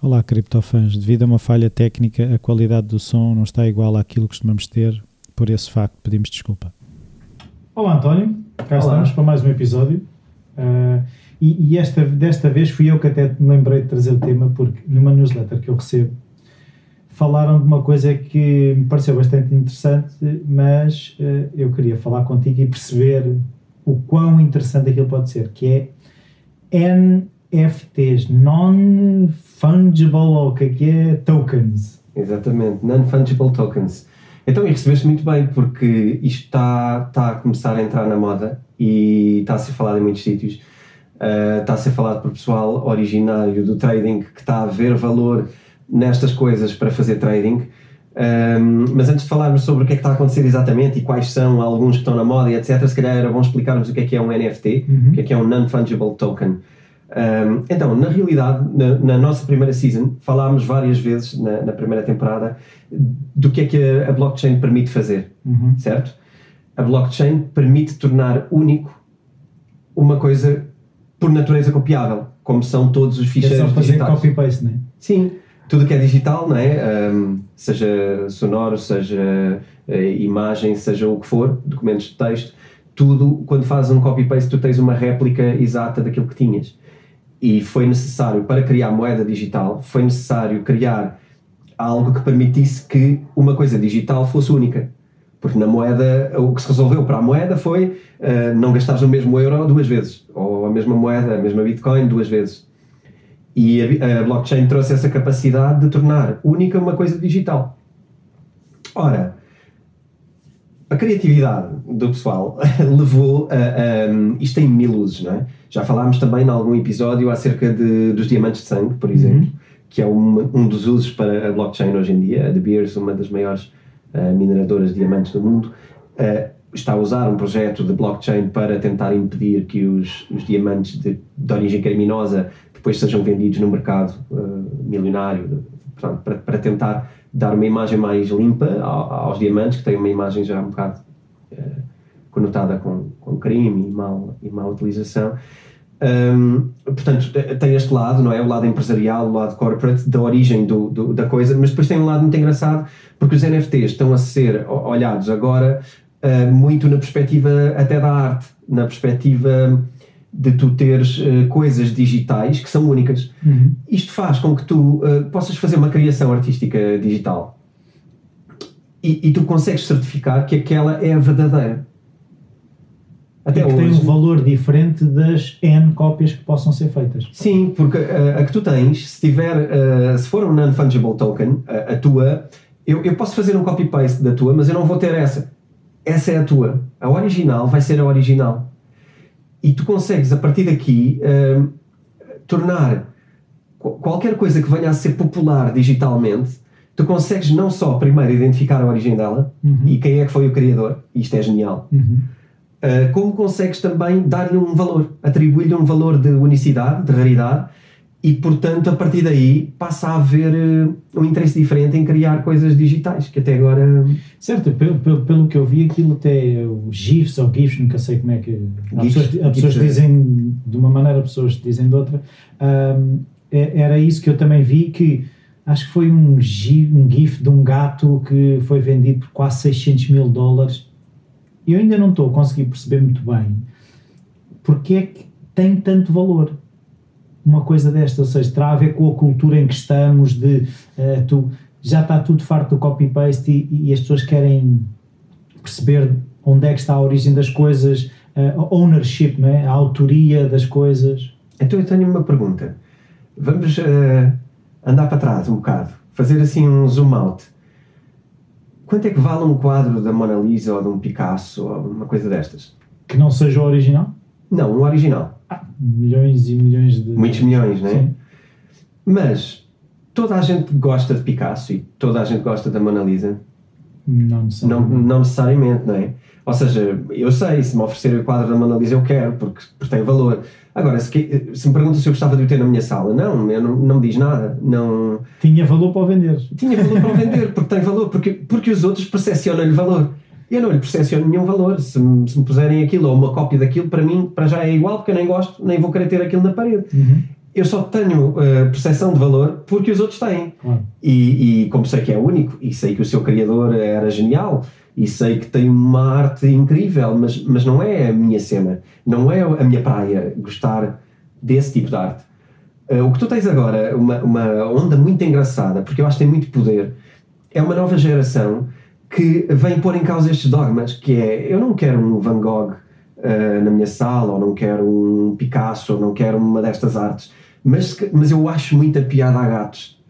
Olá, criptofãs. Devido a uma falha técnica, a qualidade do som não está igual àquilo que costumamos ter. Por esse facto, pedimos desculpa. Olá António, cá Olá. estamos para mais um episódio. Ah, e e esta, desta vez fui eu que até me lembrei de trazer o tema, porque numa newsletter que eu recebo falaram de uma coisa que me pareceu bastante interessante, mas ah, eu queria falar contigo e perceber o quão interessante aquilo pode ser, que é NFTs, Non-Fungible, ou o que é que é? Tokens. Exatamente, Non-Fungible Tokens. Então, e recebeste muito bem, porque isto está, está a começar a entrar na moda e está a ser falado em muitos sítios. Uh, está a ser falado por pessoal originário do trading que está a ver valor nestas coisas para fazer trading. Um, mas antes de falarmos sobre o que é que está a acontecer exatamente e quais são alguns que estão na moda e etc., se calhar era bom explicarmos o que é que é um NFT, Uhum. o que é que é um Non-Fungible Token. Um, então, na realidade, na, na nossa primeira season, falámos várias vezes na, na primeira temporada do que é que a, a blockchain permite fazer, Uhum. certo? A blockchain permite tornar único uma coisa por natureza copiável, como são todos os É ficheiros só fazer digitais. copy-paste, não é? Sim, tudo que é digital, não é? Um, seja sonoro, seja eh, imagem, seja o que for, documentos de texto, tudo, quando fazes um copy-paste, tu tens uma réplica exata daquilo que tinhas. E foi necessário, para criar moeda digital, foi necessário criar algo que permitisse que uma coisa digital fosse única. Porque na moeda, o que se resolveu para a moeda foi eh, não gastares o mesmo euro duas vezes, ou a mesma moeda, a mesma Bitcoin duas vezes. E a, a blockchain trouxe essa capacidade de tornar única uma coisa digital. Ora, a criatividade do pessoal levou a, a- isto tem mil usos, não é? Já falámos também em algum episódio acerca de, dos diamantes de sangue, por exemplo, que é uma- um dos usos para a blockchain hoje em dia. A De Beers, uma das maiores ah, mineradoras de diamantes do mundo, ah, está a usar um projeto de blockchain para tentar impedir que os, os diamantes de, de origem criminosa depois sejam vendidos no mercado ah, milionário, portanto, para, para tentar dar uma imagem mais limpa ao- aos diamantes, que têm uma imagem já um bocado eh, conotada com, com crime e mal, e má utilização. Hum, portanto, tem este lado, não é? O lado empresarial, o lado corporate, da origem do, do- da coisa, mas depois tem um lado muito engraçado, porque os NFTs estão a ser olhados agora eh, muito na perspectiva até da arte, na perspectiva de tu teres eh, coisas digitais que são únicas. Uhum. Isto faz com que tu eh, possas fazer uma criação artística digital e, e tu consegues certificar que aquela é a verdadeira. Até e que tem hoje. um valor diferente das N cópias que possam ser feitas. Sim, porque uh, a que tu tens, se tiver, uh, se for um non-fungible token, uh, a tua, eu, eu posso fazer um copy-paste da tua, mas eu não vou ter essa. Essa é a tua. A original vai ser a original. E tu consegues, a partir daqui, um, tornar qu- qualquer coisa que venha a ser popular digitalmente, tu consegues não só primeiro identificar a origem dela Uhum. e quem é que foi o criador, isto é genial, Uhum. Uh, como consegues também dar-lhe um valor, atribuir-lhe um valor de unicidade, de raridade, e portanto a partir daí passa a haver uh, um interesse diferente em criar coisas digitais, que até agora. Certo, pelo, pelo, pelo que eu vi, aquilo até os GIFs ou GIFs, nunca sei como é que. Há GIFs, pessoas, há pessoas GIFs, é. dizem de uma maneira, pessoas dizem de outra. Ahm, é- era isso que eu também vi, que acho que foi um GIF, um GIF de um gato que foi vendido por quase 600 mil dólares. E eu ainda não estou a conseguir perceber muito bem porque é que tem tanto valor uma coisa desta, ou seja, terá a ver com a cultura em que estamos, de eh, tu já está tudo farto do copy-paste e, e as pessoas querem perceber onde é que está a origem das coisas, eh, a ownership, não é? a autoria das coisas. Então eu tenho uma pergunta. Vamos uh, andar para trás um bocado, fazer assim um zoom out. Quanto é que vale um quadro da Mona Lisa ou de um Picasso ou uma coisa destas? Que não seja o original. Não, um original. Milhões e milhões de. Muitos milhões, não é? Sim. Mas toda a gente gosta de Picasso e toda a gente gosta da Mona Lisa. Não Não, necessariamente. não necessariamente, não é? Ou seja, eu sei, se me oferecerem o quadro da Mona Lisa eu quero, porque, porque tem valor. Agora, se, que- se me perguntam se eu gostava de o ter na minha sala, não, eu não, não me diz nada. Não, Tinha valor para o vender. tinha valor para o vender, porque tem valor, porque, porque os outros percepcionam-lhe valor. Eu não lhe percepciono nenhum valor. Se me, se me puserem aquilo ou uma cópia daquilo, para mim, para já é igual, porque eu nem gosto, nem vou querer ter aquilo na parede. Uhum. Eu só tenho uh, percepção de valor porque os outros têm. Claro. E, e como sei que é único, e sei que o seu criador era genial, e sei que tem uma arte incrível, mas, mas não é a minha cena, não é a minha praia gostar desse tipo de arte. Uh, o que tu tens agora, uma, uma onda muito engraçada, porque eu acho que tem muito poder, é uma nova geração que vem pôr em causa estes dogmas, que é, eu não quero um Van Gogh uh, na minha sala, ou não quero um Picasso, ou não quero uma destas artes, mas, mas eu acho muita piada a gatos.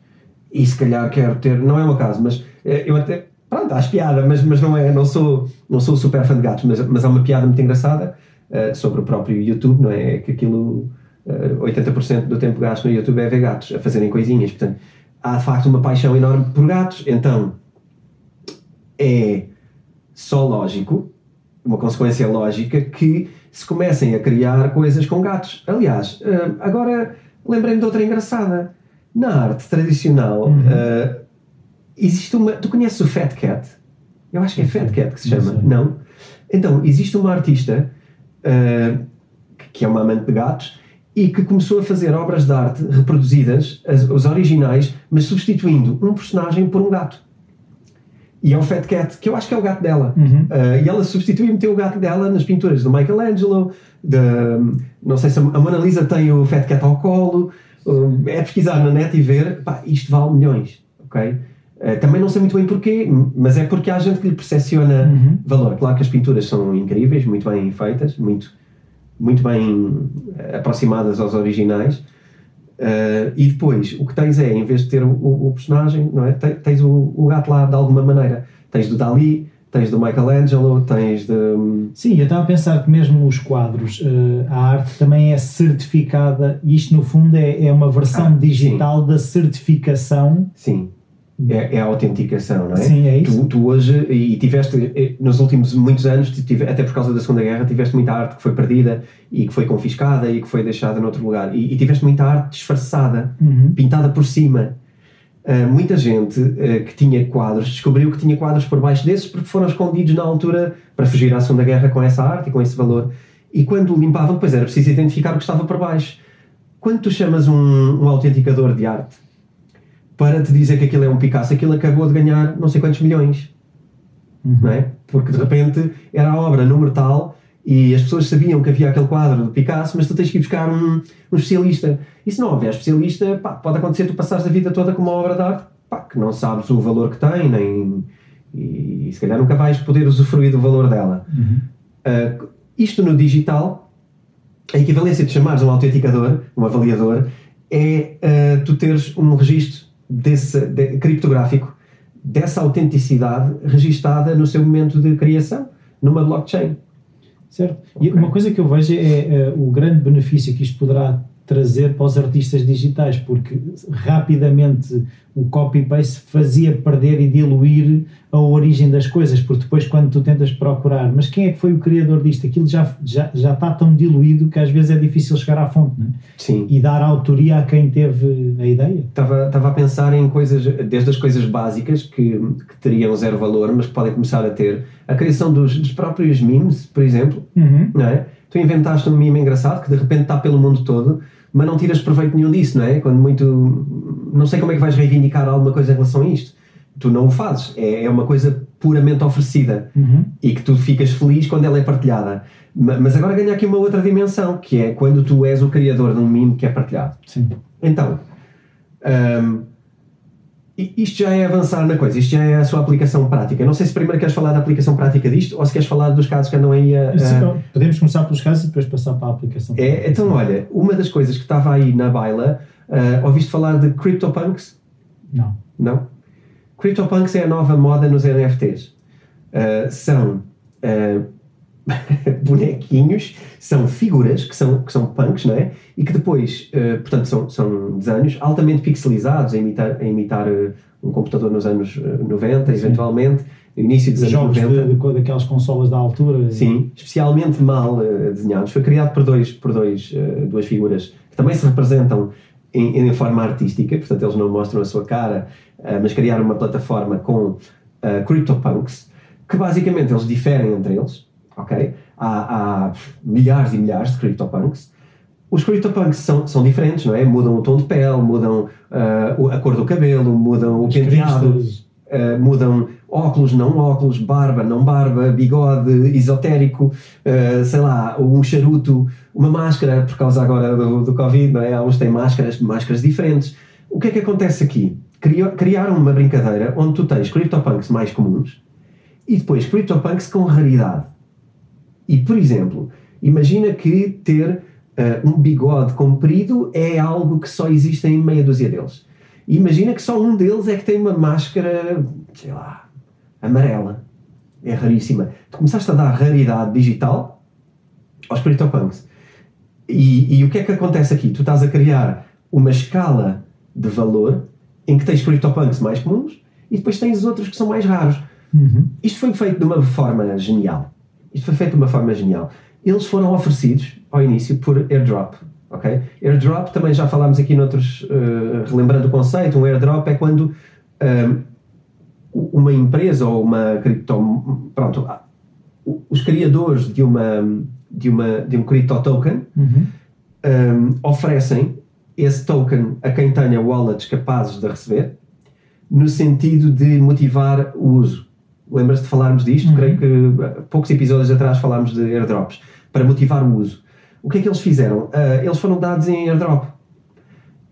E se calhar quero ter, não é o meu caso, mas eh, eu até, pronto, acho piada, mas, mas não é, não sou, não sou super fã de gatos, mas, mas há uma piada muito engraçada uh, sobre o próprio YouTube, não é? Que aquilo, uh, 80% do tempo gasto no YouTube é ver gatos a fazerem coisinhas, portanto, há de facto uma paixão enorme por gatos, então é só lógico, uma consequência lógica, que se comecem a criar coisas com gatos. Aliás, uh, agora lembrei-me de outra engraçada. Na arte tradicional, Uhum. uh, existe uma. Tu conheces o Fat Cat? Eu acho que é Fat Cat que se Não chama. sei. Não? Então, existe uma artista uh, que- que é uma amante de gatos e que começou a fazer obras de arte reproduzidas, as, os originais, mas substituindo um personagem por um gato. E é o Fat Cat, que eu acho que é o gato dela. Uhum. Uh, e ela substituiu e meteu o gato dela nas pinturas do Michelangelo, de, não sei se a Mona Lisa tem o Fat Cat ao colo. Uh, é pesquisar na net e ver, pá, isto vale milhões, ok? Uh, também não sei muito bem porquê, mas é porque há gente que lhe percepciona Uhum. valor. Claro que as pinturas são incríveis, muito bem feitas, muito, muito bem aproximadas aos originais. Uh, e depois, o que tens é, em vez de ter o, o- personagem, não é? Te- Tens o, o gato lá de alguma maneira. Tens do Dali, tens do Michelangelo, tens de. hum, Sim, eu estava a pensar que mesmo os quadros, eh, a arte também é certificada, e isto no fundo é, é uma versão Ah, digital da certificação. Sim, é, é a autenticação, não é? Sim, é isso. Tu, tu hoje, e tiveste, nos últimos muitos anos, tive- até por causa da Segunda Guerra, tiveste muita arte que foi perdida e que foi confiscada e que foi deixada noutro lugar. E, e tiveste muita arte disfarçada, Uhum. pintada por cima. Uh, muita gente uh, que tinha quadros descobriu que tinha quadros por baixo desses porque foram escondidos na altura para fugir à Segunda Guerra com essa arte e com esse valor. E quando o limpavam, depois era preciso identificar o que estava por baixo. Quando tu chamas um, um autenticador de arte para te dizer que aquilo é um Picasso, aquilo acabou de ganhar não sei quantos milhões, Uhum. não é? Porque de repente era a obra número tal e as pessoas sabiam que havia aquele quadro do Picasso, mas tu tens que ir buscar um, um especialista. E se não houver especialista, pá, pode acontecer tu passares a vida toda com uma obra de arte pá, que não sabes o valor que tem, nem, e, se calhar nunca vais poder usufruir do valor dela. Uhum. Uh, isto no digital, a equivalência de chamares um autenticador, um avaliador, é uh, tu teres um registro desse, de- criptográfico dessa autenticidade registada no seu momento de criação, numa blockchain. Certo. E Ok. uma coisa que eu vejo é, eh, o grande benefício que isto poderá trazer para os artistas digitais, porque rapidamente o copy-paste fazia perder e diluir a origem das coisas, porque depois quando tu tentas procurar, mas quem é que foi o criador disto? Aquilo já, já, já está tão diluído que às vezes é difícil chegar à fonte, não é? Sim. E dar autoria a quem teve a ideia. Estava, estava a pensar em coisas, desde as coisas básicas que, que teriam zero valor, mas que podem começar a ter. A criação dos, dos próprios memes, por exemplo, Uhum. não é? Tu inventaste um meme engraçado que de repente está pelo mundo todo, mas não tiras proveito nenhum disso, não é? Quando muito. Não sei como é que vais reivindicar alguma coisa em relação a isto. Tu não o fazes. É, é uma coisa puramente oferecida Uhum. e que tu ficas feliz quando ela é partilhada. Ma- Mas agora ganha aqui uma outra dimensão, que é quando tu és o criador de um meme que é partilhado. Sim. Então, i- isto já é avançar na coisa, isto já é a sua aplicação prática. Não sei se primeiro queres falar da aplicação prática disto ou se queres falar dos casos que andam aí a. a- Sim, Podemos começar pelos casos e depois passar para a aplicação. É, então, olha, uma das coisas que estava aí na baila, ah, ouviste falar de CryptoPunks? Não. Não? CryptoPunks é a nova moda nos NFTs. Ah, são ah, bonequinhos, são figuras que são, que são punks, não é? E que depois, ah, portanto, são, são desenhos altamente pixelizados, a imitar, a imitar ah, um computador nos anos ah, 90, Sim. eventualmente, no início dos anos Jogos 90. de, de- daquelas consolas da altura. Sim, especialmente mal eh, desenhados. Foi criado por, dois, por dois, eh, duas figuras que também se representam em, em forma artística, portanto eles não mostram a sua cara, eh, mas criaram uma plataforma com eh, CryptoPunks que basicamente eles diferem entre eles, ok? Há, há milhares e milhares de CryptoPunks. Os CryptoPunks são, são diferentes, não é? Mudam o tom de pele, mudam uh, a cor do cabelo, mudam o As penteado, uh, mudam óculos, não óculos, barba, não barba, bigode esotérico, uh, sei lá, um charuto, uma máscara, por causa agora do, do Covid, não é? Há uns que têm máscaras, máscaras diferentes. O que é que acontece aqui? Criaram uma brincadeira onde tu tens CryptoPunks mais comuns e depois CryptoPunks com raridade. E, por exemplo, imagina que ter eh, um bigode comprido é algo que só existe em meia dúzia deles. E imagina que só um deles é que tem uma máscara, sei lá, amarela. É raríssima. Tu começaste a dar raridade digital aos CryptoPunks. E, e o que é que acontece aqui? Tu estás a criar uma escala de valor em que tens CryptoPunks mais comuns e depois tens os outros que são mais raros. Uhum. Isto foi feito de uma forma genial. Isto foi feito de uma forma genial. Eles foram oferecidos ao início por airdrop. ok? Airdrop, também já falámos aqui noutros, eh, relembrando o conceito, um airdrop é quando ehm, uma empresa ou uma cripto. Pronto, os criadores de, uma, de, uma, de um cripto token Uhum. um, oferecem esse token a quem tenha wallets capazes de receber, no sentido de motivar o uso. Lembras-te de falarmos disto? Uhum. Creio que uh, poucos episódios atrás falámos de airdrops, para motivar o uso. O que é que eles fizeram? Uh, eles foram dados em airdrop.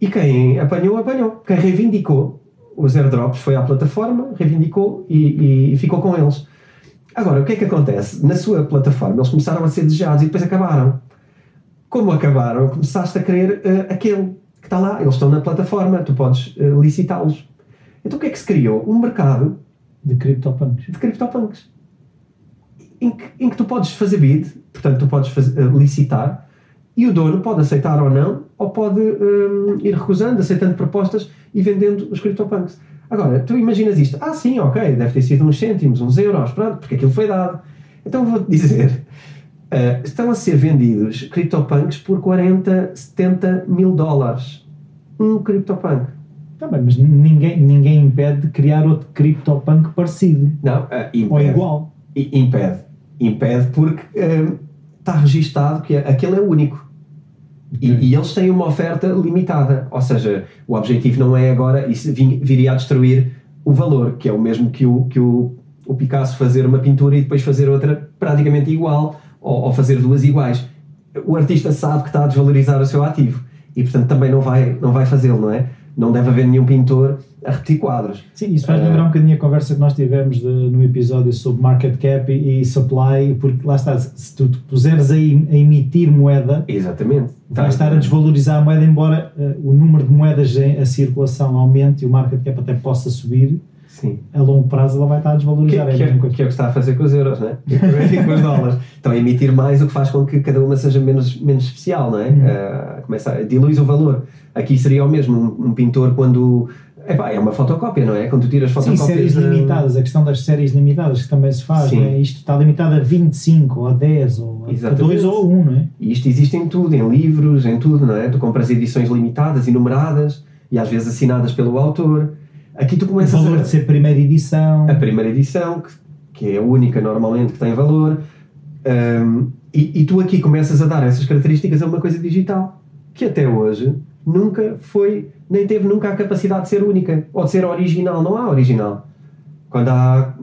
E quem apanhou, apanhou. Quem reivindicou os airdrops foi à plataforma, reivindicou e, e- ficou com eles. Agora, o que é que acontece? Na sua plataforma, eles começaram a ser desejados e depois acabaram como acabaram, começaste a querer eh, aquele que está lá, eles estão na plataforma, tu podes eh, licitá-los. Então o que é que se criou? Um mercado De CryptoPunks. de CryptoPunks em que, em que tu podes fazer bid, portanto tu podes faz- eh, licitar e o dono pode aceitar ou não, ou pode hum, ir recusando, aceitando propostas e vendendo os CryptoPunks. Agora, tu imaginas isto, ah sim, ok, deve ter sido uns cêntimos, uns euros, pronto, porque aquilo foi dado. Então vou-te dizer, eh, estão a ser vendidos CryptoPunks por 40, 70 mil dólares. Um CryptoPunk. Tá bem, mas ninguém, ninguém impede de criar outro CryptoPunk parecido. Não, eh, Ou impede. igual. I- Impede. Impede porque hum, está registado que aquele é o único. E, e eles têm uma oferta limitada. Ou seja, o objetivo não é agora, isso viria a destruir o valor, que é o mesmo que o, que o, o Picasso fazer uma pintura e depois fazer outra praticamente igual, ou, ou fazer duas iguais. O artista sabe que está a desvalorizar o seu ativo e, portanto, também não vai, não vai fazê-lo, não é? Não deve haver nenhum pintor a repetir quadros. Sim, isso faz lembrar um bocadinho a conversa que nós tivemos de- no episódio sobre market cap e, e supply, porque lá está, se tu te puseres a, em- a emitir moeda, Exatamente. vai estar a desvalorizar a moeda, embora eh, o número de moedas em a circulação aumente e o market cap até possa subir, Sim. a longo prazo ela vai estar a desvalorizar. que, é a é, que é o que está a fazer com os euros, não é? E com os dólares. Estão a emitir mais, o que faz com que cada uma seja menos, menos especial, não é? Uhum. Ah, começa a, dilui o valor. Aqui seria o mesmo, um, um pintor quando. Epá, é uma fotocópia, não é? Quando tu tiras Sim, fotocópias. séries da- limitadas, a questão das séries limitadas que também se faz, Sim. não é? isto está limitado a 25 ou a 10 ou a Exatamente. 2 ou a 1, não é? E isto existe em tudo, em livros, em tudo, não é? Tu compras edições limitadas e numeradas e às vezes assinadas pelo autor. Aqui tu O começas valor a. de ser primeira edição. a primeira edição, que, que é a única normalmente que tem valor, um, e, e tu aqui começas a dar essas características a uma coisa digital, que até hoje nunca foi, nem teve nunca a capacidade de ser única, ou de ser original, não há original. Quando há,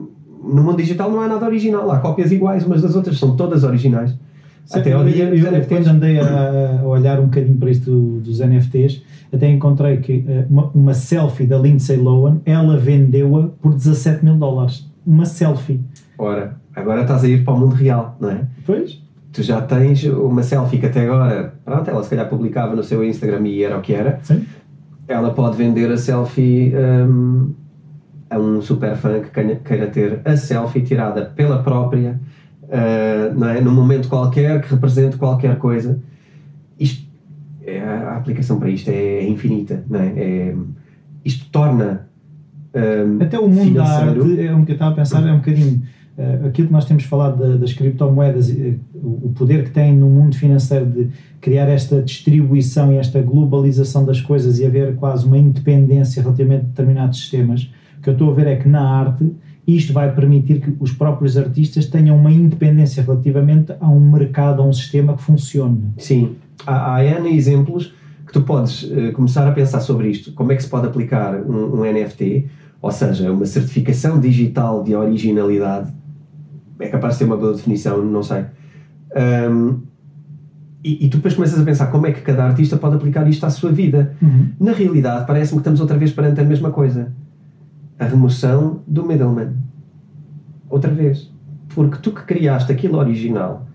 no mundo digital não há nada original, há cópias iguais umas das outras, são todas originais. Até ao dia eu, eu, quando andei a, a olhar um bocadinho para isto do- dos NFTs, até encontrei que eh, uma, uma selfie da Lindsay Lohan, ela vendeu-a por 17 mil dólares. Uma selfie. Ora, agora estás a ir para o mundo real, não é? Pois? Tu já tens uma selfie que até agora, pronto, ela se calhar publicava no seu Instagram e era o que era, Sim. ela pode vender a selfie hum, a um super fã que queira ter a selfie tirada pela própria, uh, não é? num momento qualquer que represente qualquer coisa. Isto, é, a aplicação para isto é infinita, não é? É- isto torna hum, Até o mundo da financeiro- arte, é um eu estava a pensar, é um bocadinho eh, aquilo que nós temos falado da- das criptomoedas, o o poder que tem no mundo financeiro de criar esta distribuição e esta globalização das coisas e haver quase uma independência relativamente a determinados sistemas. O que eu estou a ver é que na arte isto vai permitir que os próprios artistas tenham uma independência relativamente a um mercado, a um sistema que funcione. Sim, há, há N exemplos que tu podes uh, começar a pensar sobre isto. Como é que se pode aplicar um, um, NFT, ou seja, uma certificação digital de originalidade. É capaz de ter uma boa definição, não sei. Um, e, e, tu depois começas a pensar como é que cada artista pode aplicar isto à sua vida. Uhum. Na realidade, parece-me que estamos outra vez perante a mesma coisa a remoção do middleman. Outra vez. Porque tu que criaste aquilo original,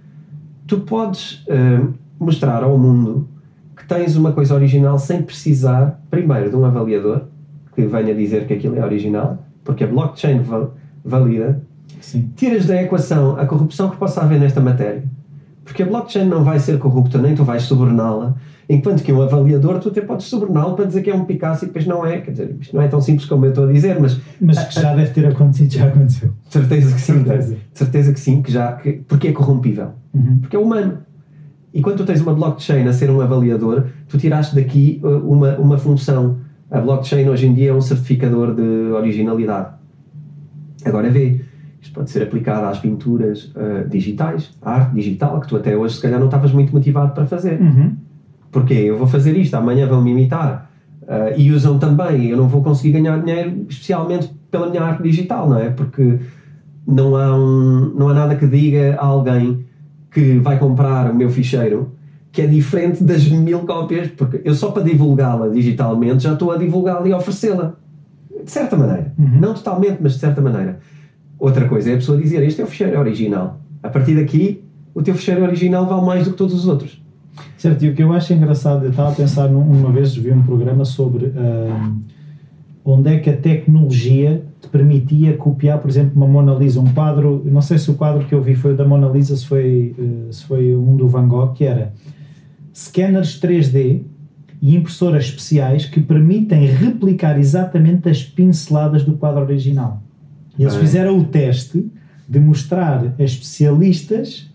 tu podes uh, mostrar ao mundo que tens uma coisa original sem precisar, primeiro, de um avaliador que venha dizer que aquilo é original, porque a blockchain valida. Sim. Tiras da equação a corrupção que possa haver nesta matéria. Porque a blockchain não vai ser corrupta, nem tu vais suborná-la Enquanto que um avaliador, tu até podes sobrená-lo para dizer que é um Picasso e depois não é. Quer dizer, isto não é tão simples como eu estou a dizer, mas. Mas que já deve ter acontecido, já aconteceu. Certeza que sim. Certeza, certeza que sim, que já. Que, porque é corrompível. Uhum. Porque é humano. E quando tu tens uma blockchain a ser um avaliador, tu tiraste daqui uh, uma, uma função. A blockchain hoje em dia é um certificador de originalidade. Agora vê, isto pode ser aplicado às pinturas uh, digitais, à arte digital, que tu até hoje se calhar não estavas muito motivado para fazer. Uhum. Porque eu vou fazer isto, amanhã vão me imitar. Uh, e usam também, eu não vou conseguir ganhar dinheiro especialmente pela minha arte digital, não é? Porque não há, um, não há nada que diga a alguém que vai comprar o meu ficheiro que é diferente das mil cópias, porque eu só para divulgá-la digitalmente já estou a divulgá-la e oferecê-la. De certa maneira. Uhum. Não totalmente, mas de certa maneira. Outra coisa é a pessoa dizer: Este é o ficheiro original. A partir daqui, o teu ficheiro original vale mais do que todos os outros. Certo, e o que eu acho engraçado, eu estava a pensar, uma vez vi um programa sobre uh, onde é que a tecnologia te permitia copiar, por exemplo, uma Mona Lisa, um quadro, não sei se o quadro que eu vi foi da Mona Lisa, se foi, uh, se foi um do Van Gogh, que era scanners 3D e impressoras especiais que permitem replicar exatamente as pinceladas do quadro original. E eles fizeram o teste de mostrar a especialistas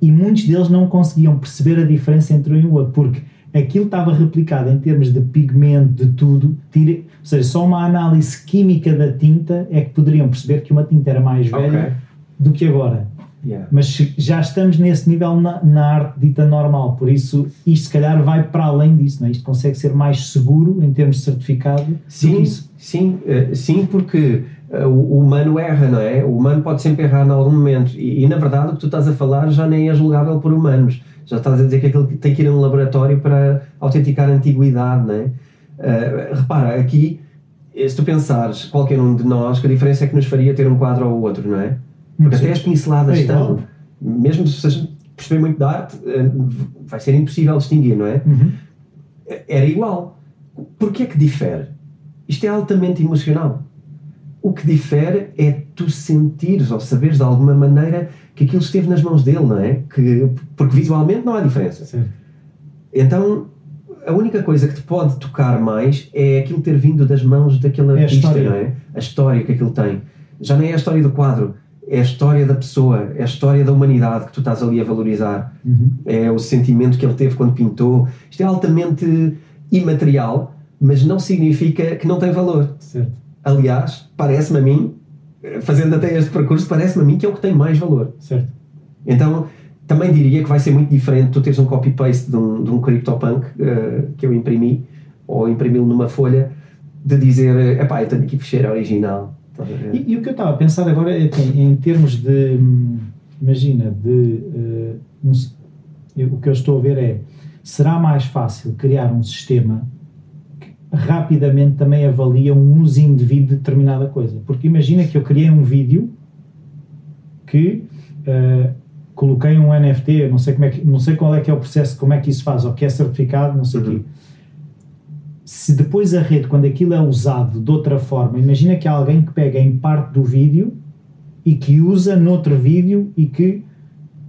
e muitos deles não conseguiam perceber a diferença entre um e o outro, porque aquilo estava replicado em termos de pigmento, de tudo, tira, ou seja, só uma análise química da tinta é que poderiam perceber que uma tinta era mais velha okay. do que agora. Yeah. Mas já estamos nesse nível na, na, arte dita normal, por isso isto se calhar vai para além disso, não é? isto consegue ser mais seguro em termos de certificado sim, Sim, uh, sim, porque o, humano erra, não é? O humano pode sempre errar em algum momento e, e, na verdade o que tu estás a falar já nem é julgável por humanos, já estás a dizer que aquele tem que ir a um laboratório para autenticar a antiguidade, não é? Uh, repara, aqui se tu pensares, qualquer um de nós, que a diferença é que nos faria ter um quadro ou outro, não é? Porque Sim. até as pinceladas é estão. Mesmo se vocês perceber muito da arte, eh, vai ser impossível distinguir, não é? Uhum. Era igual. Porquê é que difere? Isto é altamente emocional. O que difere é tu sentires ou saberes de alguma maneira que aquilo esteve nas mãos dele, não é? Que, porque visualmente não há diferença. Sim. Então, a única coisa que te pode tocar mais é aquilo ter vindo das mãos daquele é artista, não é? A história que aquilo tem. Já nem é a história do quadro é a história da pessoa, é a história da humanidade que tu estás ali a valorizar, uhum. é o sentimento que ele teve quando pintou. Isto é altamente imaterial, mas não significa que não tem valor. Certo. Aliás, parece-me a mim, fazendo até este percurso, parece-me a mim que é o que tem mais valor. Certo. Então, também diria que vai ser muito diferente tu teres um copy-paste de um, de um CryptoPunk uh, que eu imprimi, ou imprimi-lo numa folha, de dizer, epá, eu tenho aqui fecheira original e, e, o que eu estava a pensar agora é assim, em termos de, hum, imagina, de uh, um, o que eu estou a ver é, será mais fácil criar um sistema rapidamente também avalia um uso indevido de determinada coisa? Porque imagina que eu criei um vídeo que uh, coloquei um NFT, não sei, como é que, não sei qual é que é o processo, como é que isso faz, ou que é certificado, não sei o uhum. quê se depois a rede, quando aquilo é usado de outra forma, imagina que há alguém que pega em parte do vídeo e que usa noutro vídeo e que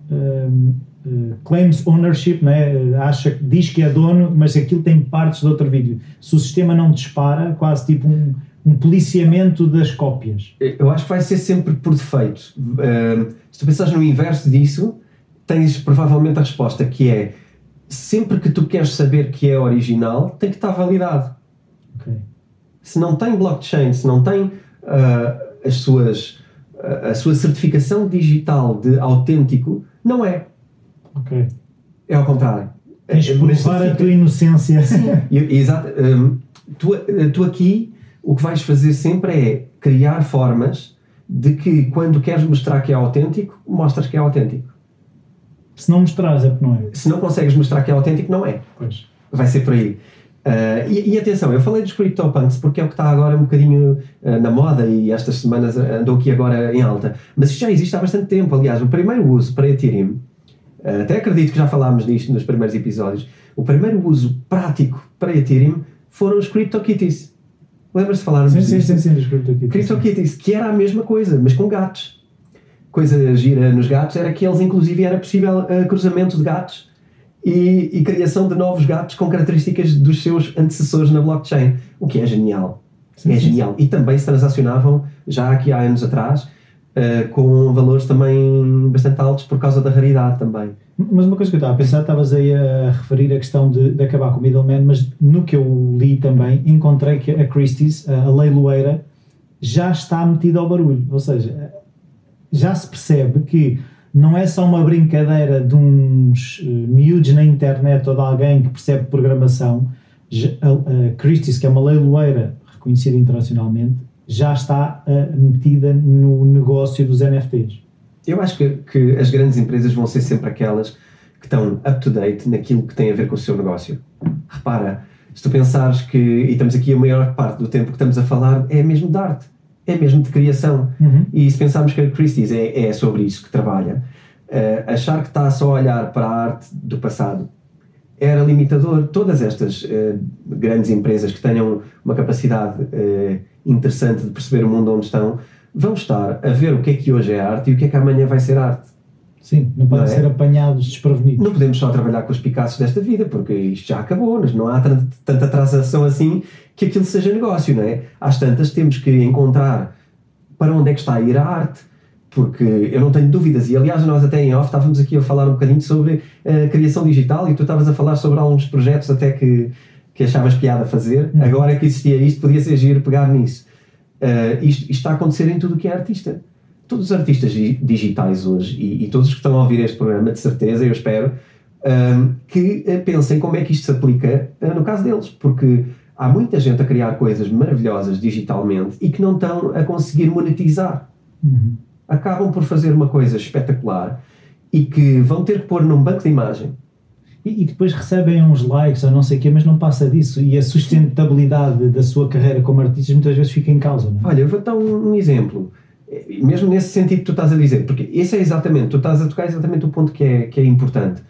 uh, uh, claims ownership, né? acha, diz que é dono, mas aquilo tem partes de outro vídeo. Se o sistema não dispara, quase tipo um, um policiamento das cópias. Eu acho que vai ser sempre por defeito. Uh, se tu pensares no inverso disso, tens provavelmente a resposta que é sempre que tu queres saber que é original, tem que estar validado. Okay. Se não tem blockchain, se não tem uh, as suas, a, a sua certificação digital de autêntico não é. Ok. É ao contrário. Tens de É, mas provar a tua inocência. E- Exato. hum, tu, tu aqui o que vais fazer sempre é criar formas de que quando queres mostrar que é autêntico, mostras que é autêntico. Se não mostrares é porque não é. Se não consegues mostrar que é autêntico, não é. Pois. Vai ser por aí. Ah, e, e atenção, eu falei dos CryptoPunks porque é o que está agora um bocadinho ah, na moda e estas semanas andou aqui agora em alta. Mas isto já existe há bastante tempo. Aliás, o primeiro uso para Ethereum, até acredito que já falámos disto nos primeiros episódios, o primeiro uso prático para Ethereum foram os CryptoKitties. Lembras-te de falarmos Sim, sim, disto? sim, sim, dos CryptoKitties. CryptoKitties, que era a mesma coisa, mas com gatos. Coisa gira nos gatos era que eles, inclusive, era possível uh, cruzamento de gatos e, e criação de novos gatos com características dos seus antecessores na blockchain, o que é genial. Sim, é sim, genial. E também se transacionavam, já aqui há anos atrás, uh, com valores também bastante altos por causa da raridade também. Mas uma coisa que eu estava a pensar, estavas aí a referir a questão de, de acabar com o middleman, mas no que eu li também, encontrei que a Christie's, a leiloeira, já está metida ao barulho. Ou seja, já se percebe que não é só uma brincadeira de uns eh, miúdos na internet ou de alguém que percebe programação. A Christie's, que é uma leiloeira reconhecida internacionalmente, já está eh, metida no negócio dos NFTs. Eu acho que, que as grandes empresas vão ser sempre aquelas que estão up-to-date naquilo que tem a ver com o seu negócio. Repara, se tu pensares que, e estamos aqui a maior parte do tempo que estamos a falar, é mesmo de arte, é mesmo de criação. Uhum. E se pensarmos que a Christie's é, é sobre isso que trabalha, eh, achar que está só a olhar para a arte do passado era limitador. Todas estas eh, grandes empresas que tenham uma capacidade eh, interessante de perceber o mundo onde estão, vão estar a ver o que é que hoje é arte e o que é que amanhã vai ser arte. Sim, não podem Não é? ser apanhados desprevenidos. Não podemos só trabalhar com os Picassos desta vida, porque isto já acabou, mas não há tanta transação assim que aquilo seja negócio, não é? Às tantas temos que encontrar para onde é que está a ir a arte, porque eu não tenho dúvidas, e aliás nós até em off estávamos aqui a falar um bocadinho sobre a criação digital e tu estavas a falar sobre alguns projetos até que, que achavas piada fazer, Hum. agora que existia isto, podia ser giro pegar nisso. Uh, isto, isto está a acontecer em tudo o que é artista. Todos os artistas di- digitais hoje, e, e todos os que estão a ouvir este programa, de certeza, eu espero, um, que uh, pensem como é que isto se aplica uh, no caso deles, porque há muita gente a criar coisas maravilhosas digitalmente e que não estão a conseguir monetizar. Uhum. Acabam por fazer uma coisa espetacular e que vão ter que pôr num banco de imagem. E, e depois recebem uns likes ou não sei o quê, mas não passa disso. E a sustentabilidade da sua carreira como artista muitas vezes fica em causa. Não é? Olha, eu vou dar um, um exemplo, mesmo nesse sentido que tu estás a dizer, porque esse é exatamente, tu estás a tocar exatamente o ponto que é, que é importante.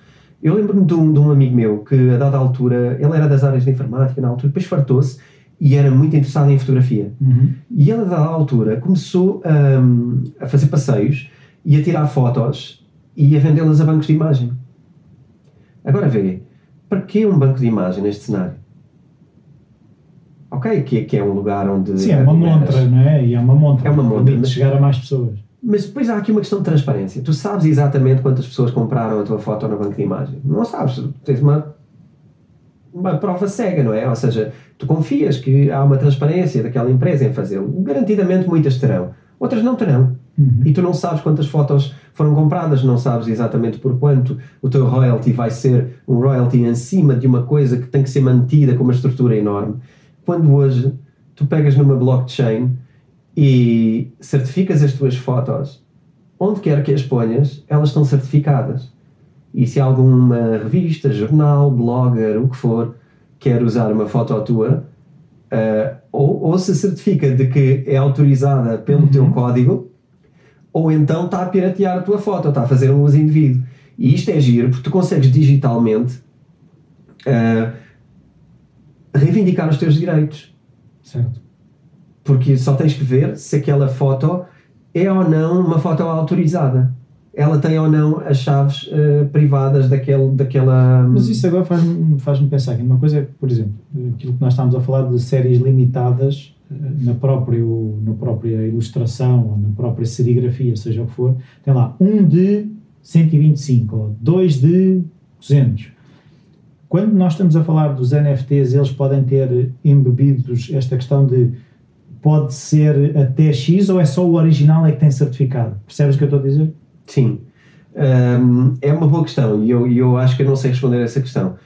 Eu lembro-me de um, de um amigo meu que, a dada altura, ele era das áreas de informática na altura, depois fartou-se e era muito interessado em fotografia. Uhum. E ele, a dada altura, começou hum, a fazer passeios e a tirar fotos e a vendê-las a bancos de imagem. Agora vê, para que um banco de imagem neste cenário? Ok, que, que é um lugar onde. Sim, é uma montra, não é? E é uma montra. É uma montra, mas- chegar a mais pessoas. Mas depois há aqui uma questão de transparência. Tu sabes exatamente quantas pessoas compraram a tua foto no banco de imagem. Não sabes. Tens uma, uma prova cega, não é? Ou seja, tu confias que há uma transparência daquela empresa em fazê-lo. Garantidamente muitas terão. Outras não terão. Uhum. E tu não sabes quantas fotos foram compradas, não sabes exatamente por quanto. O teu royalty vai ser um royalty em cima de uma coisa que tem que ser mantida com uma estrutura enorme. Quando hoje tu pegas numa blockchain e certificas as tuas fotos, onde quer que as ponhas, elas estão certificadas. E se alguma revista, jornal, blogger, o que for, quer usar uma foto tua, eh, ou, ou se certifica de que é autorizada pelo teu código, ou então está a piratear a tua foto, está a fazer um uso indevido. E isto é giro porque tu consegues digitalmente eh, reivindicar os teus direitos. Certo. Porque só tens que ver se aquela foto é ou não uma foto autorizada. Ela tem ou não as chaves eh, privadas daquele, daquela. Mas isso agora faz-me faz pensar que uma coisa é, por exemplo, aquilo que nós estávamos a falar de séries limitadas eh, na, próprio, na própria ilustração ou na própria serigrafia, seja o que for, tem lá um de 125 ou dois de 200. Quando nós estamos a falar dos NFTs, eles podem ter embebidos esta questão de pode ser até X ou é só o original é que tem certificado? Percebes o que eu estou a dizer? Sim. Um, é uma boa questão e eu, eu acho que eu não sei responder a essa questão.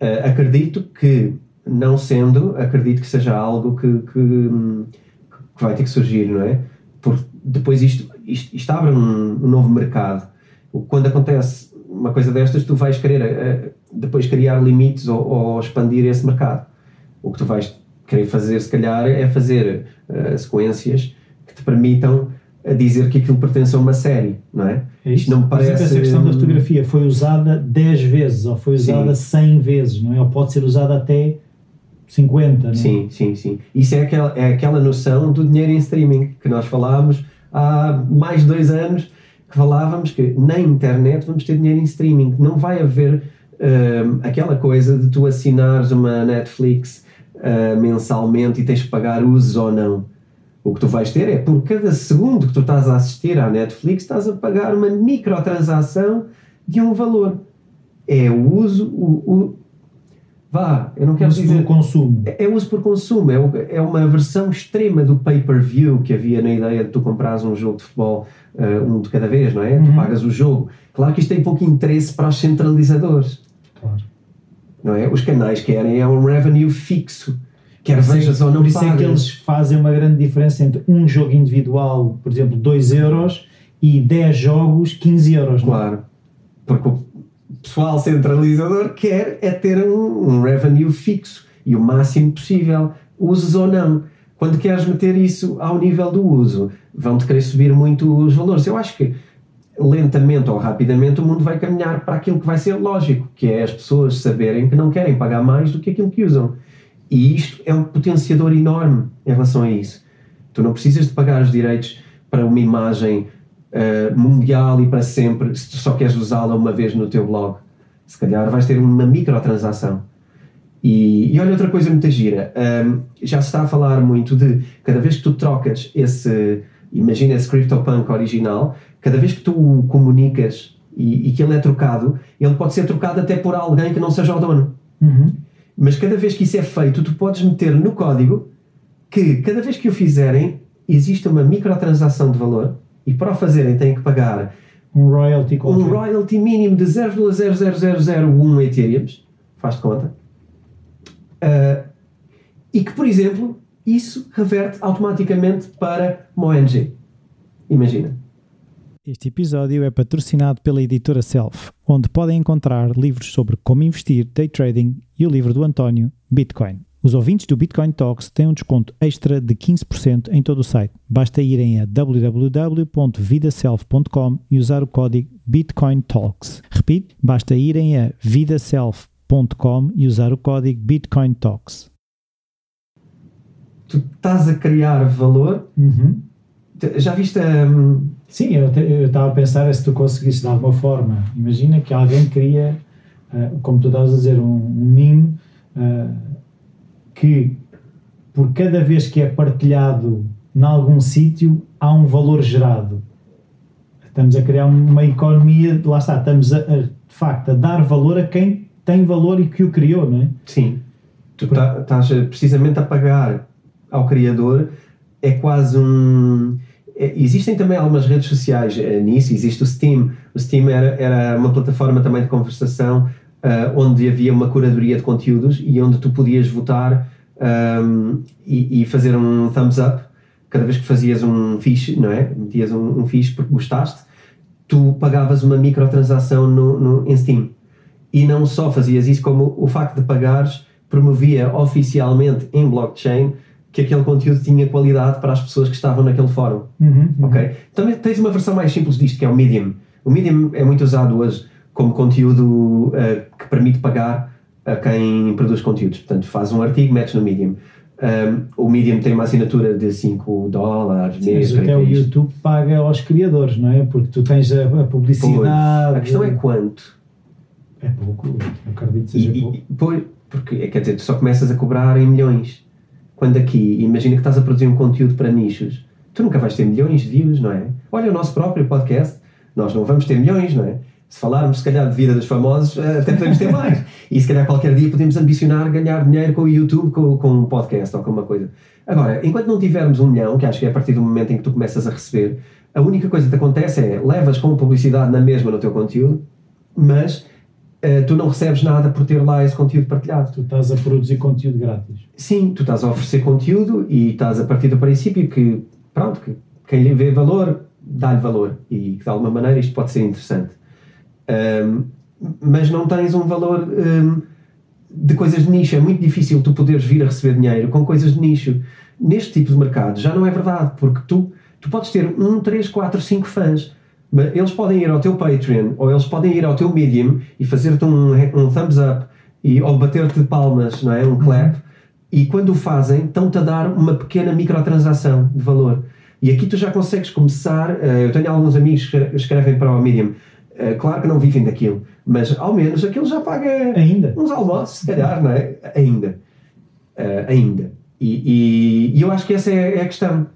Uh, acredito que, não sendo, acredito que seja algo que, que, que vai ter que surgir, não é? Porque depois isto, isto, isto abre um, um, novo mercado. Quando acontece uma coisa destas, tu vais querer uh, depois criar limites ou, ou, expandir esse mercado. O que tu vais querer fazer, se calhar, é fazer uh, sequências que te permitam a dizer que aquilo pertence a uma série, não é? é Isto não me parece... Exemplo, essa questão da fotografia foi usada 10 vezes ou foi usada sim. 100 vezes, não é? Ou pode ser usada até 50, não é? Sim, sim, sim. Isso é aquela, é aquela noção do dinheiro em streaming que nós falámos há mais de dois anos que falávamos que na internet vamos ter dinheiro em streaming, não vai haver uh, aquela coisa de tu assinares uma Netflix uh, mensalmente e tens de pagar usos ou não o que tu vais ter é por cada segundo que tu estás a assistir à Netflix, estás a pagar uma microtransação de um valor. É o uso, o, o vá, eu não quero uso dizer. por consumo. É, é uso por consumo, é, é uma versão extrema do pay-per-view que havia na ideia de tu comprares um jogo de futebol, uh, um de cada vez, não é? Uhum. Tu pagas o jogo. Claro que isto tem pouco interesse para os centralizadores. Claro. Não é? Os canais querem é um revenue fixo quer vejas ou não Por isso é que eles fazem uma grande diferença entre um jogo individual, por exemplo, 2 euros, e 10 jogos, 15 euros. É? Claro, não? porque o pessoal centralizador quer é ter um, um revenue fixo e o máximo possível, uses ou não. Quando queres meter isso ao nível do uso, vão-te querer subir muito os valores. Eu acho que lentamente ou rapidamente o mundo vai caminhar para aquilo que vai ser lógico, que é as pessoas saberem que não querem pagar mais do que aquilo que usam. E isto é um potenciador enorme em relação a isso. Tu não precisas de pagar os direitos para uma imagem uh, mundial e para sempre se tu só queres usá-la uma vez no teu blog. Se calhar vais ter uma microtransação. E, e olha outra coisa muito gira, um, já se está a falar muito de cada vez que tu trocas esse, imagina esse CryptoPunk original, cada vez que tu o comunicas e, e, que ele é trocado, ele pode ser trocado até por alguém que não seja o dono. Uhum. Mas cada vez que isso é feito, tu podes meter no código que cada vez que o fizerem, existe uma microtransação de valor e para o fazerem têm que pagar um royalty, um royalty mínimo de 0,00001 Ethereum, faz de conta, uh, e que, por exemplo, isso reverte automaticamente para MoNG. Imagina. Este episódio é patrocinado pela editora Self, onde podem encontrar livros sobre como investir, day trading e o livro do António, Bitcoin. Os ouvintes do Bitcoin Talks têm um desconto extra de 15% em todo o site. Basta irem a www.vidaself.com e usar o código Bitcoin Talks. Repito, basta irem a vidaself.com e usar o código Bitcoin Talks. Tu estás a criar valor. Uhum. Já viste a. Um Sim, eu estava a pensar se tu conseguisse de alguma forma. Imagina que alguém cria, uh, como tu estavas a dizer, um, um meme uh, que por cada vez que é partilhado em algum sítio há um valor gerado. Estamos a criar uma economia, lá está, estamos a, a, de facto a dar valor a quem tem valor e que o criou, não é? Sim. Tu tá, estás precisamente a pagar ao criador, é quase um existem também algumas redes sociais uh, nisso, existe o Steam. O Steam era, era uma plataforma também de conversação uh, onde havia uma curadoria de conteúdos e onde tu podias votar um, e, e, fazer um thumbs up cada vez que fazias um fiche, não é? Metias um, um fiche porque gostaste, tu pagavas uma microtransação no, no, em Steam. E não só fazias isso, como o facto de pagares promovia oficialmente em blockchain que aquele conteúdo tinha qualidade para as pessoas que estavam naquele fórum. Uhum, uhum. Ok? Também tens uma versão mais simples disto, que é o Medium. O Medium é muito usado hoje como conteúdo uh, que permite pagar a quem produz conteúdos. Portanto, faz um artigo, metes no Medium. Um, o Medium tem uma assinatura de 5 dólares Sim, mês. Mas até o YouTube paga aos criadores, não é? Porque tu tens a, a publicidade. A questão é quanto. É pouco, acredito que seja e, pouco. E, pois, porque, quer dizer, tu só começas a cobrar em milhões. Quando aqui, imagina que estás a produzir um conteúdo para nichos, tu nunca vais ter milhões de views, não é? Olha o nosso próprio podcast, nós não vamos ter milhões, não é? Se falarmos, se calhar, de vida dos famosos, eh, até podemos ter mais. E se calhar qualquer dia podemos ambicionar ganhar dinheiro com o YouTube, com, com um podcast ou com uma coisa. Agora, enquanto não tivermos um milhão, que acho que é a partir do momento em que tu começas a receber, a única coisa que te acontece é levas com publicidade na mesma no teu conteúdo, mas uh, tu não recebes nada por ter lá esse conteúdo partilhado. Tu estás a produzir conteúdo grátis. Sim, tu estás a oferecer conteúdo e estás a partir do princípio que, pronto, que quem lhe vê valor, dá-lhe valor e que de alguma maneira isto pode ser interessante. Um, mas não tens um valor um, de coisas de nicho. É muito difícil tu poderes vir a receber dinheiro com coisas de nicho. Neste tipo de mercado já não é verdade, porque tu, tu podes ter um, três, quatro, cinco fãs. Eles podem ir ao teu Patreon ou eles podem ir ao teu Medium e fazer-te um, um thumbs up e, ou bater-te palmas, não é? Um clap. Uhum. E quando o fazem, estão-te a dar uma pequena microtransação de valor. E aqui tu já consegues começar. Eh, eu tenho alguns amigos que escrevem para o Medium eh, claro que não vivem daquilo, mas ao menos aquilo já paga ainda. uns almoços, se calhar, não é? Ainda. Uh, ainda. E, e, e, eu acho que essa é, é, a questão.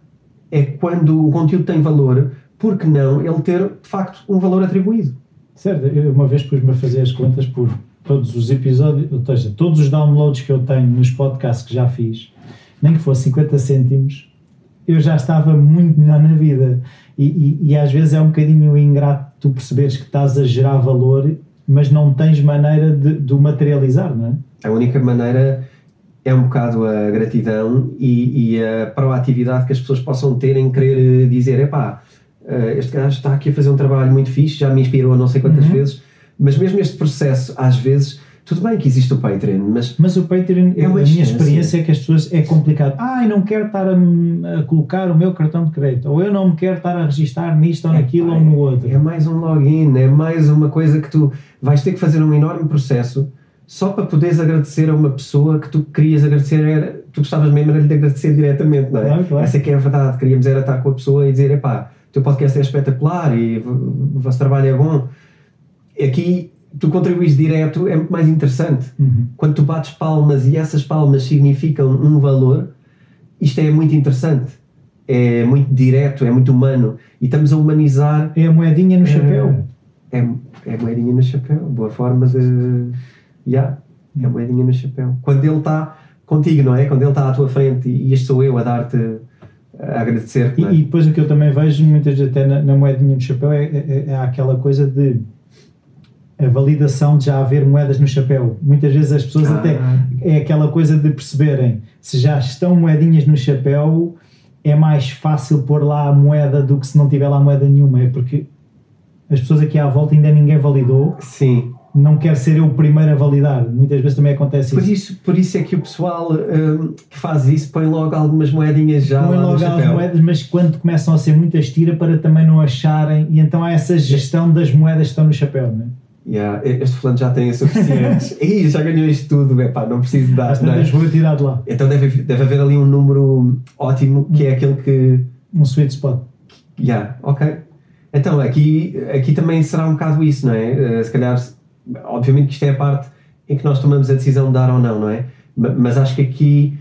É quando o conteúdo tem valor, por que não ele ter, de facto, um valor atribuído? Certo, eu uma vez pus-me a fazer as contas por todos os episódios, ou seja, todos os downloads que eu tenho nos podcasts que já fiz, nem que fosse 50 cêntimos, eu já estava muito melhor na vida. E, e, e, às vezes é um bocadinho ingrato tu perceberes que estás a gerar valor, mas não tens maneira de, de o materializar, não é? A única maneira é um bocado a gratidão e, e, a proatividade que as pessoas possam ter em querer dizer: epá, eh, este gajo está aqui a fazer um trabalho muito fixe, já me inspirou não sei quantas uhum. vezes, mas mesmo este processo, às vezes tudo bem que existe o Patreon, mas. Mas o Patreon, é a minha experiência é que as pessoas é complicado. Ah, eu não quero estar a, a, colocar o meu cartão de crédito, ou eu não me quero estar a registar nisto ou é, naquilo ou no outro. É mais um login, é mais uma coisa que tu vais ter que fazer um enorme processo só para poderes agradecer a uma pessoa que tu querias agradecer, era, tu gostavas mesmo de agradecer diretamente, não é? Claro, claro. Essa é que é a verdade. Queríamos era estar com a pessoa e dizer: epá, teu podcast é espetacular e o vosso trabalho é bom. Aqui tu contribuis direto é muito mais interessante. Uhum. Quando tu bates palmas e essas palmas significam um valor, isto é muito interessante. É muito direto, é muito humano. E estamos a humanizar. É a moedinha no é, chapéu. É, é a moedinha no chapéu. Boa forma de. Yeah, é a moedinha no chapéu. Quando ele está contigo, não é? Quando ele está à tua frente e este sou eu a dar-te. A agradecer-te. E, é? e, depois o que eu também vejo, muitas vezes até na, na moedinha no chapéu, é, é, é aquela coisa de a validação de já haver moedas no chapéu. Muitas vezes as pessoas ah. até é aquela coisa de perceberem se já estão moedinhas no chapéu é mais fácil pôr lá a moeda do que se não tiver lá moeda nenhuma. É porque as pessoas aqui à volta ainda ninguém validou. Sim. Não quer ser eu o primeiro a validar. Muitas vezes também acontece por isso. isso. Por isso é que o pessoal um, que faz isso põe logo algumas moedinhas já põe logo algumas moedas, mas quando começam a ser muitas tira para também não acharem e então há essa gestão das moedas que estão no chapéu, não é? Yeah, este fulano já tem o suficiente. Ih, já ganhou isto tudo, epá, não preciso dar. Às é? vou tirar de lá. Então deve, deve haver ali um número ótimo que é aquele que. Um sweet spot. Yeah, ok. Então aqui, aqui também será um bocado isso, não é? Uh, se calhar, obviamente que isto é a parte em que nós tomamos a decisão de dar ou não, não é? Mas acho que aqui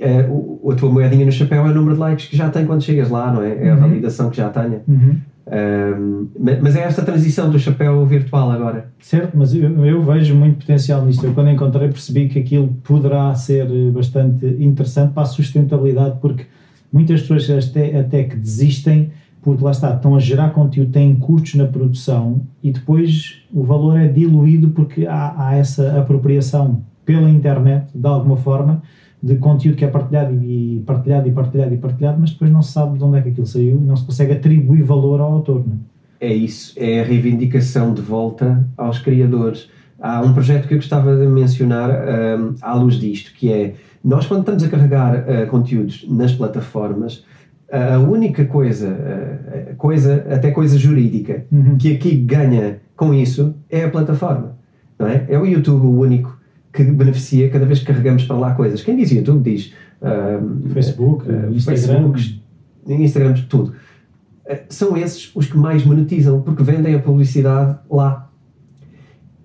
uh, a tua moedinha no chapéu é o número de likes que já tem quando chegas lá, não é? É a uhum. validação que já tenha. Uhum. Um, mas é esta transição do chapéu virtual agora. Certo, mas eu, eu, vejo muito potencial nisto. Eu, quando encontrei, percebi que aquilo poderá ser bastante interessante para a sustentabilidade, porque muitas pessoas até, até que desistem, porque lá está, estão a gerar conteúdo, têm custos na produção e depois o valor é diluído porque há, há essa apropriação pela internet, de alguma forma, de conteúdo que é partilhado e partilhado e partilhado e partilhado, mas depois não se sabe de onde é que aquilo saiu e não se consegue atribuir valor ao autor. Não é? é isso, é a reivindicação de volta aos criadores. Há um projeto que eu gostava de mencionar um, à luz disto, que é nós quando estamos a carregar uh, conteúdos nas plataformas, a única coisa, coisa até coisa jurídica, uhum. que aqui ganha com isso é a plataforma. Não é? é o YouTube o único que beneficia cada vez que carregamos para lá coisas. Quem diz YouTube diz uh, Facebook, uh, Instagram, Facebook, Instagram, tudo. Uh, são esses os que mais monetizam porque vendem a publicidade lá.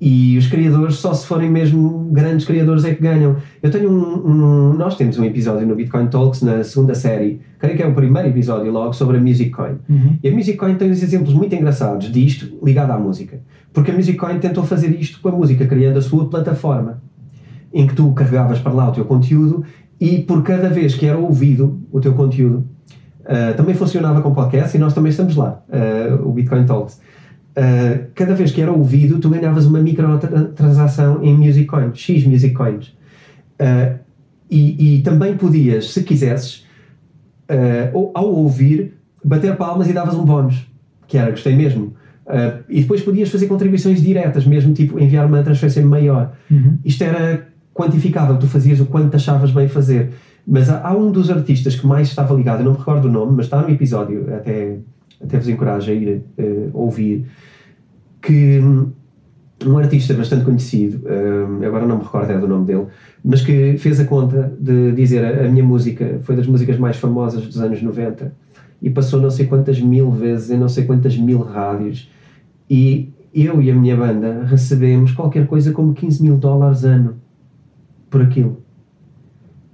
E os criadores, só se forem mesmo grandes criadores, é que ganham. Eu tenho um, um, Nós temos um episódio no Bitcoin Talks, na segunda série, creio que é o primeiro episódio logo, sobre a Music Coin. Uhum. E a Music Coin tem uns exemplos muito engraçados disto ligado à música. Porque a Music Coin tentou fazer isto com a música, criando a sua plataforma, em que tu carregavas para lá o teu conteúdo e por cada vez que era ouvido o teu conteúdo, uh, também funcionava com podcast e nós também estamos lá, uh, o Bitcoin Talks Uh, cada vez que era ouvido, tu ganhavas uma microtransação em Music Coins, X Music Coins. Uh, e, e, também podias, se quisesses, uh, ao ouvir, bater palmas e davas um bónus, que era gostei mesmo. e depois podias fazer contribuições diretas, mesmo tipo enviar uma transferência maior. Uhum. Isto era quantificável, tu fazias o quanto achavas bem fazer. Mas há, há, um dos artistas que mais estava ligado, eu não me recordo o nome, mas está no episódio, até até vos encorajo a ir uh, ouvir, que um artista bastante conhecido, uh, agora não me recordo é do nome dele, mas que fez a conta de dizer a, a minha música foi das músicas mais famosas dos anos 90 e passou não sei quantas mil vezes em não sei quantas mil rádios e eu e a minha banda recebemos qualquer coisa como 15 mil dólares ano por aquilo.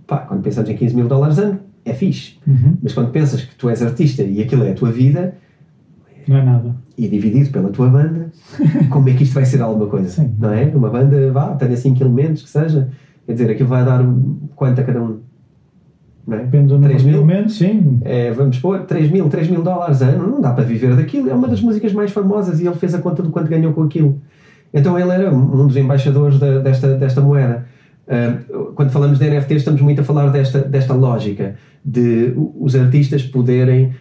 Pá, quando pensamos em 15 mil dólares ano, é fixe. Uhum. Mas quando pensas que tu és artista e aquilo é a tua vida. Não é nada. E dividido pela tua banda, como é que isto vai ser alguma coisa? Sim. Não é? Uma banda, vá, tenha 5 elementos, que seja. Quer dizer, aquilo vai dar quanto a cada um? Não é? Depende do número de elementos, sim. É, vamos pôr 3 mil, 3 mil dólares ano, não dá para viver daquilo. É uma das músicas mais famosas e ele fez a conta do quanto ganhou com aquilo. Então ele era um dos embaixadores da, desta, desta moeda. Quando falamos de NFT, estamos muito a falar desta, desta lógica de os artistas poderem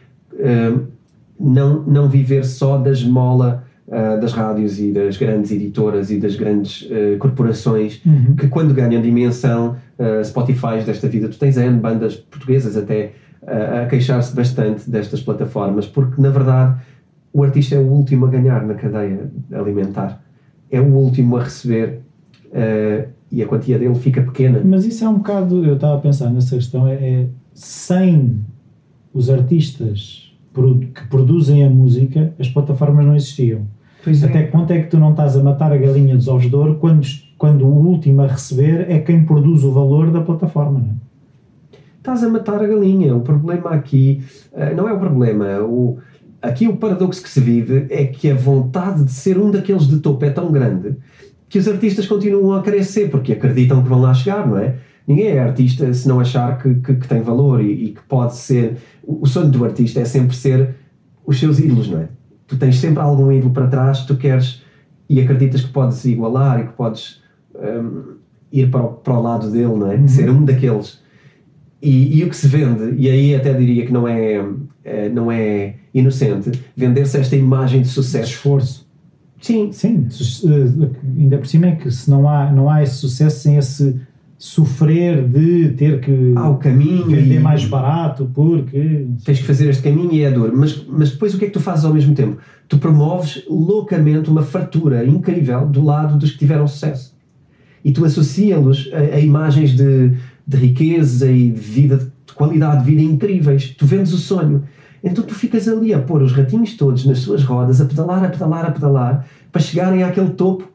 não, não viver só da esmola uh, das rádios e das grandes editoras e das grandes uh, corporações uhum. que quando ganham dimensão, uh, Spotify desta vida, tu tens N bandas portuguesas até a queixar-se bastante destas plataformas, porque na verdade o artista é o último a ganhar na cadeia alimentar, é o último a receber e a quantia dele fica pequena. Mas isso é um bocado, eu estava a pensar nessa questão, é, é sem os artistas que produzem a música, as plataformas não existiam. Pois Até é. que ponto é que tu não estás a matar a galinha dos ovos de ouro quando, quando o último a receber é quem produz o valor da plataforma? Não é? Estás a matar a galinha. O problema aqui uh, não é o problema. O, aqui o paradoxo que se vive é que a vontade de ser um daqueles de topo é tão grande que os artistas continuam a querer ser porque acreditam que vão lá chegar, não é? Ninguém é artista se não achar que, que, que tem valor e, e, que pode ser. O, sonho do artista é sempre ser os seus ídolos, não é? Tu tens sempre algum ídolo para trás, tu queres e acreditas que podes igualar e que podes um, ir para o, para o lado dele, não é? Uhum. Ser um daqueles. E, e, o que se vende, e aí até diria que não é, é não é inocente, vender-se esta imagem de sucesso. De esforço. Sim. Sim, ainda por cima é que se não há, não há esse sucesso sem esse sofrer de ter que ah, o caminho vender e... mais barato porque tens que fazer este caminho e é duro mas, mas depois o que é que tu fazes ao mesmo tempo? tu promoves loucamente uma fartura incrível do lado dos que tiveram sucesso e tu associa-los a, a, imagens de, de riqueza e de vida de qualidade de vida incríveis tu vendes o sonho então tu ficas ali a pôr os ratinhos todos nas suas rodas a pedalar, a pedalar, a pedalar para chegarem àquele topo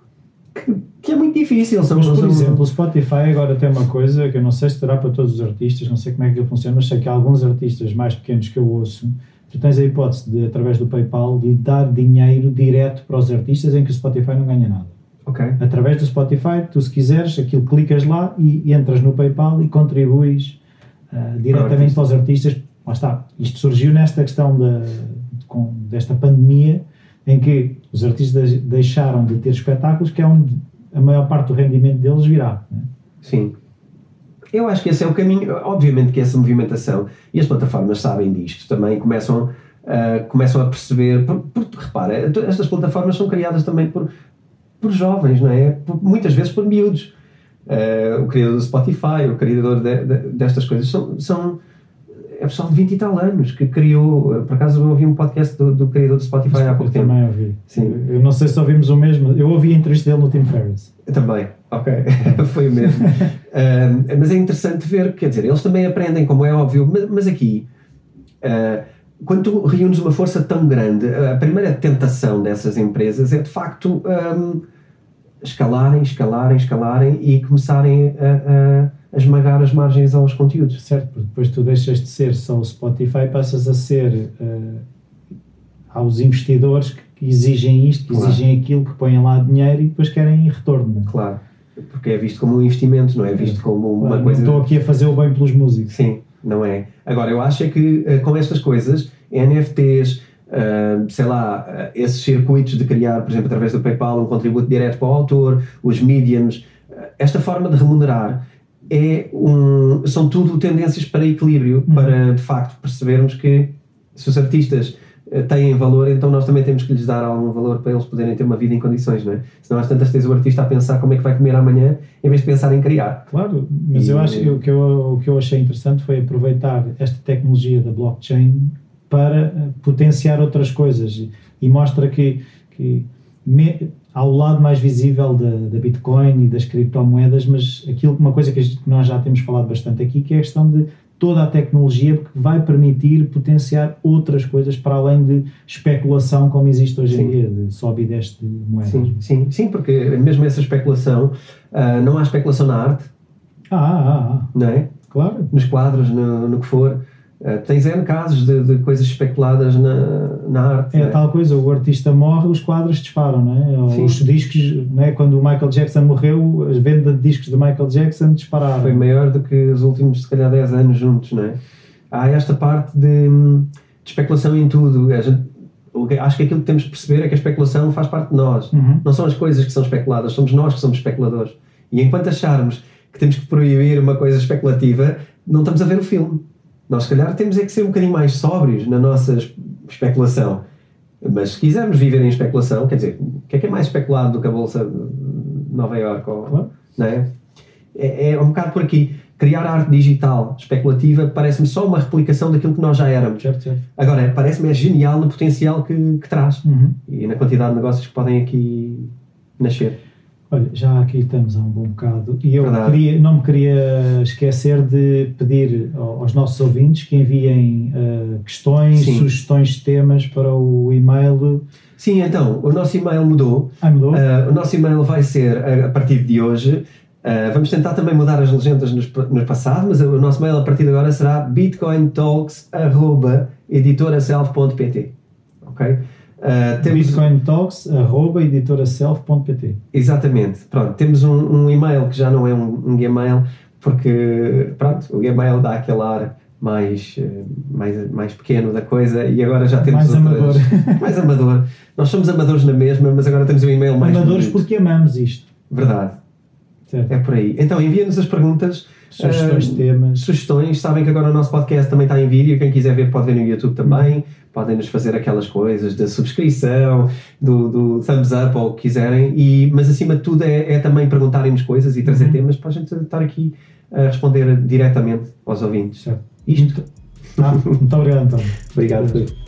que, que é muito difícil. Mas, por exemplo, o Spotify agora tem uma coisa que eu não sei se terá para todos os artistas, não sei como é que ele funciona, mas sei que há alguns artistas mais pequenos que eu ouço, tu tens a hipótese de, através do PayPal, de dar dinheiro direto para os artistas em que o Spotify não ganha nada. Ok. Através do Spotify, tu se quiseres, aquilo clicas lá e, entras no PayPal e contribuis uh, diretamente para os artistas. Lá está. Isto surgiu nesta questão com, desta pandemia em que os artistas deixaram de ter espetáculos, que é onde a maior parte do rendimento deles virá. Né? Sim. Eu acho que esse é o caminho, obviamente que essa movimentação, e as plataformas sabem disto, também começam, uh, começam a perceber, por, por, repara, estas plataformas são criadas também por, por jovens, não é? Por, muitas vezes por miúdos. Uh, o criador do Spotify, o criador de, de, destas coisas, são, são é pessoal de 20 e tal anos que criou. Por acaso eu ouvi um podcast do, do criador do Spotify há pouco eu tempo. Também ouvi. Sim. Eu não sei se ouvimos o mesmo. Eu ouvi a entrevista dele no Tim Ferriss. Também, ok. Foi o mesmo. uh, mas é interessante ver, quer dizer, eles também aprendem, como é óbvio, mas, mas aqui. Uh, quando tu reúnes uma força tão grande, a primeira tentação dessas empresas é de facto um, escalarem, escalarem, escalarem e começarem a, a, a esmagar as margens aos conteúdos. Certo, porque depois tu deixas de ser só o Spotify, passas a ser uh, aos investidores que exigem isto, que claro. exigem aquilo, que põem lá dinheiro e depois querem retorno. É? Claro, porque é visto como um investimento, não é visto é. como uma claro, coisa. Não estou aqui a fazer o bem pelos músicos. Sim, não é. Agora, eu acho é que uh, com estas coisas, NFTs, Uh, sei lá, uh, esses circuitos de criar, por exemplo, através do PayPal, um contributo direto para o autor, os mediums, uh, esta forma de remunerar é um, são tudo tendências para equilíbrio, uhum. para de facto percebermos que se os artistas têm valor, então nós também temos que lhes dar algum valor para eles poderem ter uma vida em condições, não é? Senão às tantas tens o artista a pensar como é que vai comer amanhã em vez de pensar em criar. Claro, mas e, eu acho que o que eu, o que eu achei interessante foi aproveitar esta tecnologia da blockchain para eh, potenciar outras coisas e mostra que, que me, ao lado mais visível da, da, Bitcoin e das criptomoedas, mas aquilo uma coisa que nós já temos falado bastante aqui, que é a questão de toda a tecnologia que vai permitir potenciar outras coisas para além de especulação como existe hoje sim. em dia, de sobe e desce de moedas. Sim, sim, sim, porque mesmo essa especulação, uh, não há especulação na arte. Ah, ah, ah. Não é? Claro. Nos quadros, no, no que for. Uh, tens N casos de, de, coisas especuladas na, na arte. É, é, tal coisa, o artista morre, os quadros disparam, não é? Sim. Os discos, não é? quando o Michael Jackson morreu, as vendas de discos de Michael Jackson dispararam. Foi maior do que os últimos, se calhar, 10 anos juntos, não é? Há esta parte de, de especulação em tudo. Gente, acho que aquilo que temos que perceber é que a especulação faz parte de nós. Uhum. Não são as coisas que são especuladas, somos nós que somos especuladores. E enquanto acharmos que temos que proibir uma coisa especulativa, não estamos a ver o filme nós, se calhar, temos é que ser um bocadinho mais sóbrios na nossa especulação. Mas se quisermos viver em especulação, quer dizer, o que é que é mais especulado do que a Bolsa de Nova Iorque? Não é? É, é um bocado por aqui. Criar arte digital especulativa parece-me só uma replicação daquilo que nós já éramos. Certo, certo. Agora, parece-me é genial no potencial que, que traz uhum. e na quantidade de negócios que podem aqui nascer. Olha, já aqui estamos há um bom bocado e eu queria, não me queria esquecer de pedir aos nossos ouvintes que enviem uh, questões, Sim. sugestões de temas para o e-mail. Sim, então, o nosso e-mail mudou. Ah, mudou? Uh, o nosso e-mail vai ser, a, a partir de hoje, uh, vamos tentar também mudar as legendas no, no passado, mas o nosso mail a partir de agora será bitcointalks.editoraself.pt Ok? Uh, temos... bitcointalks.editoraself.pt Exatamente. Pronto, temos um, um, e-mail que já não é um, um Gmail, porque pronto, o Gmail dá aquele ar mais, eh, mais, mais pequeno da coisa e agora já temos mais outras... amador. mais amador. Nós somos amadores na mesma, mas agora temos um e-mail mais Amadores bonito. porque amamos isto. Verdade. Certo. É por aí. Então envia-nos as perguntas. Sugestões de uh, temas. Sugestões. Sabem que agora o nosso podcast também está em vídeo. Quem quiser ver pode ver no YouTube também. Hum podem nos fazer aquelas coisas da subscrição, do, do thumbs up ou o que quiserem, e, mas acima de tudo é, é também perguntarem-nos coisas e trazer uhum. temas para a gente estar aqui a responder diretamente aos ouvintes. Certo. Isto. Ah, muito obrigado, então. obrigado.